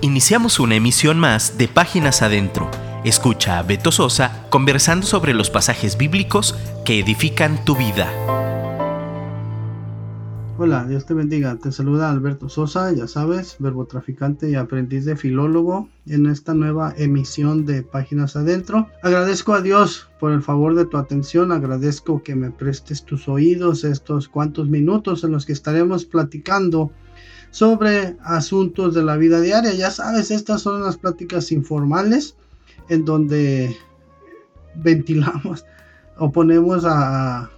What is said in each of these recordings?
Iniciamos una emisión más de Páginas Adentro. Escucha a Beto Sosa conversando sobre los pasajes bíblicos que edifican tu vida. Hola, Dios te bendiga. Te saluda Alberto Sosa, ya sabes, verbo traficante y aprendiz de filólogo en esta nueva emisión de Páginas Adentro. Agradezco a Dios por el favor de tu atención, agradezco que me prestes tus oídos estos cuantos minutos en los que estaremos platicando sobre asuntos de la vida diaria. Ya sabes, estas son las pláticas informales en donde ventilamos o ponemos a,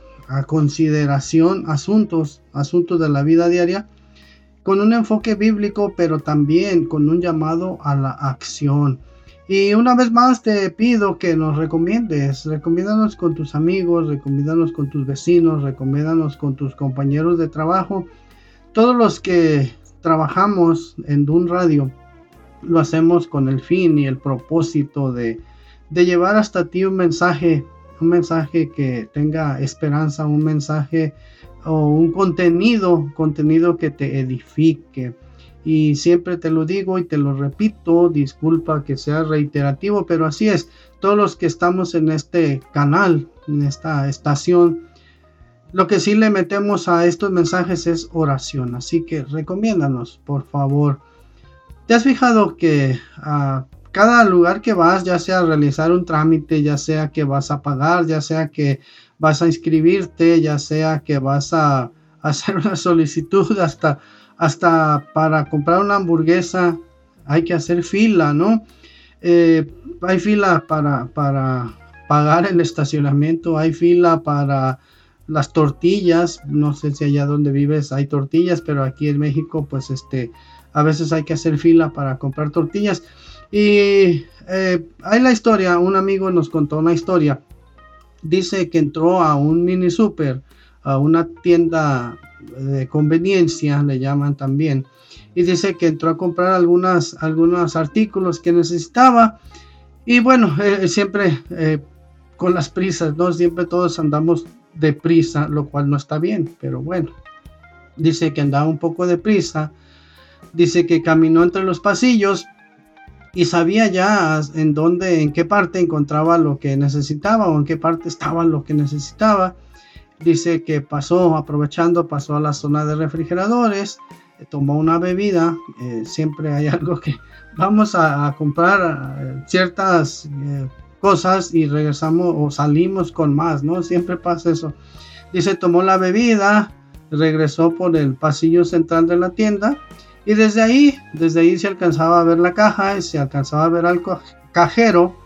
consideración asuntos, asuntos de la vida diaria con un enfoque bíblico, pero también con un llamado a la acción. Y una vez más te pido que nos recomiendes, recomiéndanos con tus amigos, recomiéndanos con tus vecinos, recomiéndanos con tus compañeros de trabajo, todos los que trabajamos en Dun Radio, lo hacemos con el fin y el propósito de, llevar hasta ti un mensaje, un mensaje que tenga esperanza, un mensaje o un contenido, contenido que te edifique. Y siempre te lo digo y te lo repito, disculpa que sea reiterativo, pero así es. Todos los que estamos en este canal, en esta estación, lo que sí le metemos a estos mensajes es oración, así que recomiéndanos, por favor. ¿Te has fijado que a cada lugar que vas, ya sea realizar un trámite, ya sea que vas a pagar, ya sea que vas a inscribirte, ya sea que vas a hacer una solicitud hasta, hasta para comprar una hamburguesa, hay que hacer fila, ¿no? Eh, hay fila para, para pagar el estacionamiento, hay fila para las tortillas, no sé si allá donde vives hay tortillas, pero aquí en México pues este a veces hay que hacer fila para comprar tortillas. Y eh, hay la historia, un amigo nos contó una historia. Dice que entró a un mini super, a una tienda de conveniencia, le llaman también. Y dice que entró a comprar algunas, algunos artículos que necesitaba. Y bueno, eh, siempre eh, con las prisas, ¿no? Siempre todos andamos deprisa, lo cual no está bien, pero bueno. Dice que andaba un poco deprisa. Dice que caminó entre los pasillos y sabía ya en dónde, en qué parte encontraba lo que necesitaba o en qué parte estaba lo que necesitaba. Dice que pasó, aprovechando, pasó a la zona de refrigeradores, eh, tomó una bebida. Eh, siempre hay algo que vamos a, comprar eh, ciertas cosas y regresamos o salimos con más, ¿no? Siempre pasa eso. Dice, tomó la bebida, regresó por el pasillo central de la tienda y desde ahí, desde ahí se alcanzaba a ver la caja y se alcanzaba a ver al cajero.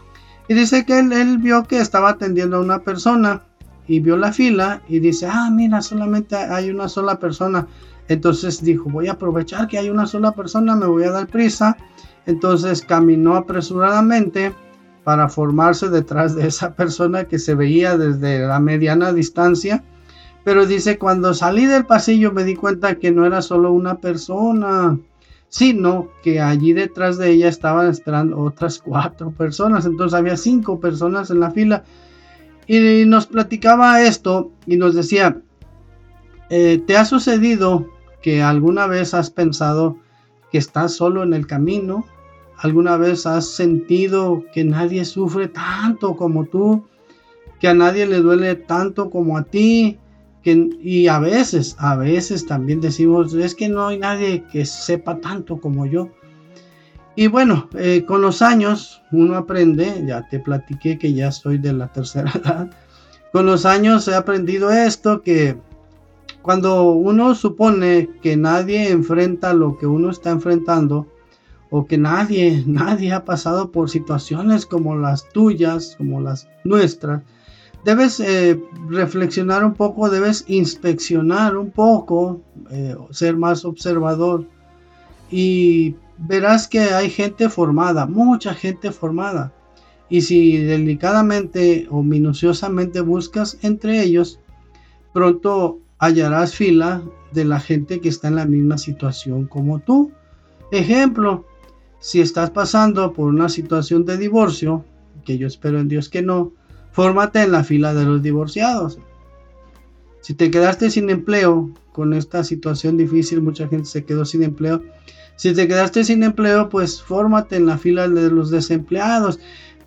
Y dice que él, él vio que estaba atendiendo a una persona y vio la fila y dice, ah, mira, solamente hay una sola persona. Entonces dijo, voy a aprovechar que hay una sola persona, me voy a dar prisa. Entonces caminó apresuradamente para formarse detrás de esa persona que se veía desde la mediana distancia. Pero dice, cuando salí del pasillo me di cuenta que no era solo una persona, sino que allí detrás de ella estaban esperando otras cuatro personas. Entonces había cinco personas en la fila. Y nos platicaba esto y nos decía, eh, ¿te ha sucedido que alguna vez has pensado que estás solo en el camino? ¿Alguna vez has sentido que nadie sufre tanto como tú? Que a nadie le duele tanto como a ti. Que, y a veces, a veces también decimos, es que no hay nadie que sepa tanto como yo. Y bueno, eh, con los años uno aprende, ya te platiqué que ya soy de la tercera edad, con los años he aprendido esto, que cuando uno supone que nadie enfrenta lo que uno está enfrentando, o que nadie, nadie ha pasado por situaciones como las tuyas, como las nuestras, debes eh, reflexionar un poco, debes inspeccionar un poco, eh, ser más observador y verás que hay gente formada, mucha gente formada. Y si delicadamente o minuciosamente buscas entre ellos, pronto hallarás fila de la gente que está en la misma situación como tú. Ejemplo, si estás pasando por una situación de divorcio, que yo espero en Dios que no, fórmate en la fila de los divorciados. Si te quedaste sin empleo, con esta situación difícil, mucha gente se quedó sin empleo. Si te quedaste sin empleo, pues fórmate en la fila de los desempleados.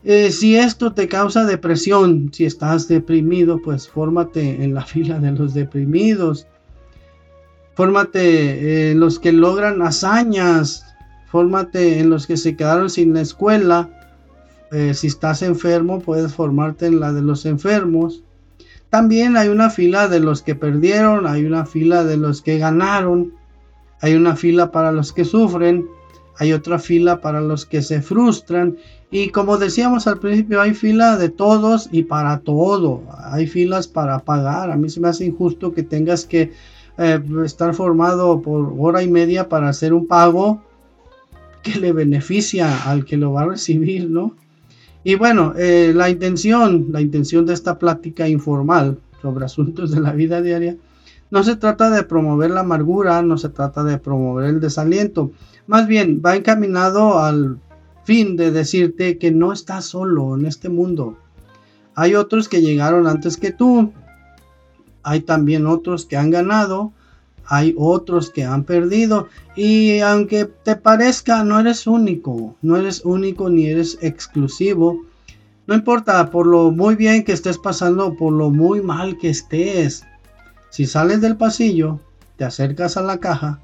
Eh, si esto te causa depresión, si estás deprimido, pues fórmate en la fila de los deprimidos. Fórmate en los que logran hazañas. Fórmate en los que se quedaron sin la escuela. Eh, si estás enfermo, puedes formarte en la de los enfermos. También hay una fila de los que perdieron, hay una fila de los que ganaron, hay una fila para los que sufren, hay otra fila para los que se frustran y como decíamos al principio hay fila de todos y para todo, hay filas para pagar, a mí se me hace injusto que tengas que eh, estar formado por hora y media para hacer un pago que le beneficia al que lo va a recibir, ¿no? Y bueno, eh, la intención, la intención de esta plática informal sobre asuntos de la vida diaria, no se trata de promover la amargura, no se trata de promover el desaliento, más bien va encaminado al fin de decirte que no estás solo en este mundo. Hay otros que llegaron antes que tú, hay también otros que han ganado, hay otros que han perdido y aunque te parezca no eres único, no eres único ni eres exclusivo. No importa por lo muy bien que estés pasando, por lo muy mal que estés. Si sales del pasillo, te acercas a la caja,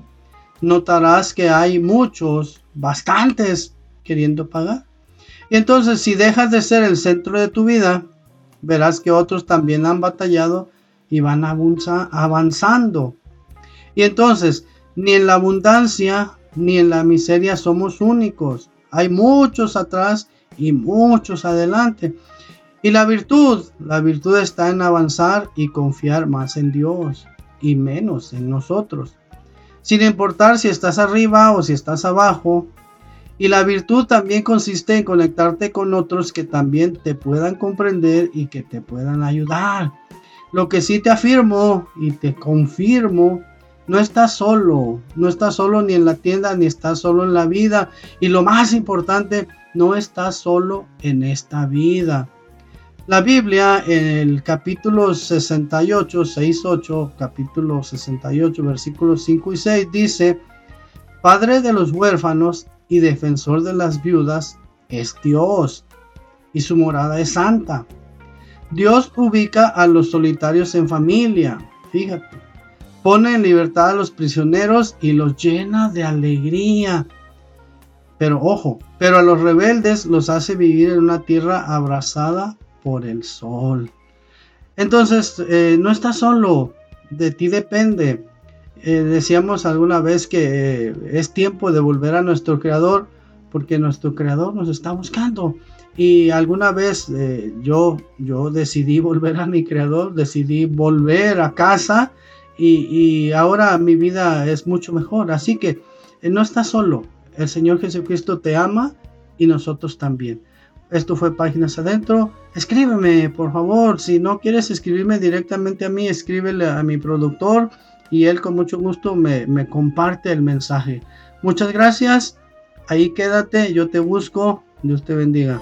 notarás que hay muchos, bastantes, queriendo pagar. Y entonces si dejas de ser el centro de tu vida, verás que otros también han batallado y van avanzando y entonces, ni en la abundancia ni en la miseria somos únicos. Hay muchos atrás y muchos adelante. Y la virtud, la virtud está en avanzar y confiar más en Dios y menos en nosotros. Sin importar si estás arriba o si estás abajo. Y la virtud también consiste en conectarte con otros que también te puedan comprender y que te puedan ayudar. Lo que sí te afirmo y te confirmo no estás solo, no estás solo ni en la tienda, ni estás solo en la vida. Y lo más importante, no estás solo en esta vida. La Biblia en el capítulo 68, 6, 8, capítulo 68, versículos 5 y 6 dice, Padre de los huérfanos y defensor de las viudas es Dios y su morada es santa. Dios ubica a los solitarios en familia, fíjate pone en libertad a los prisioneros y los llena de alegría. Pero ojo, pero a los rebeldes los hace vivir en una tierra abrazada por el sol. Entonces, eh, no estás solo, de ti depende. Eh, decíamos alguna vez que eh, es tiempo de volver a nuestro creador porque nuestro creador nos está buscando. Y alguna vez yo, yo decidí volver a mi creador, decidí volver a casa y, ahora mi vida es mucho mejor. Así que eh, no estás solo. El Señor Jesucristo te ama y nosotros también. Esto fue Páginas Adentro. Escríbeme, por favor. Si no quieres escribirme directamente a mí, escríbele a mi productor y él con mucho gusto me, me comparte el mensaje. Muchas gracias. Ahí quédate, yo te busco. Dios te bendiga.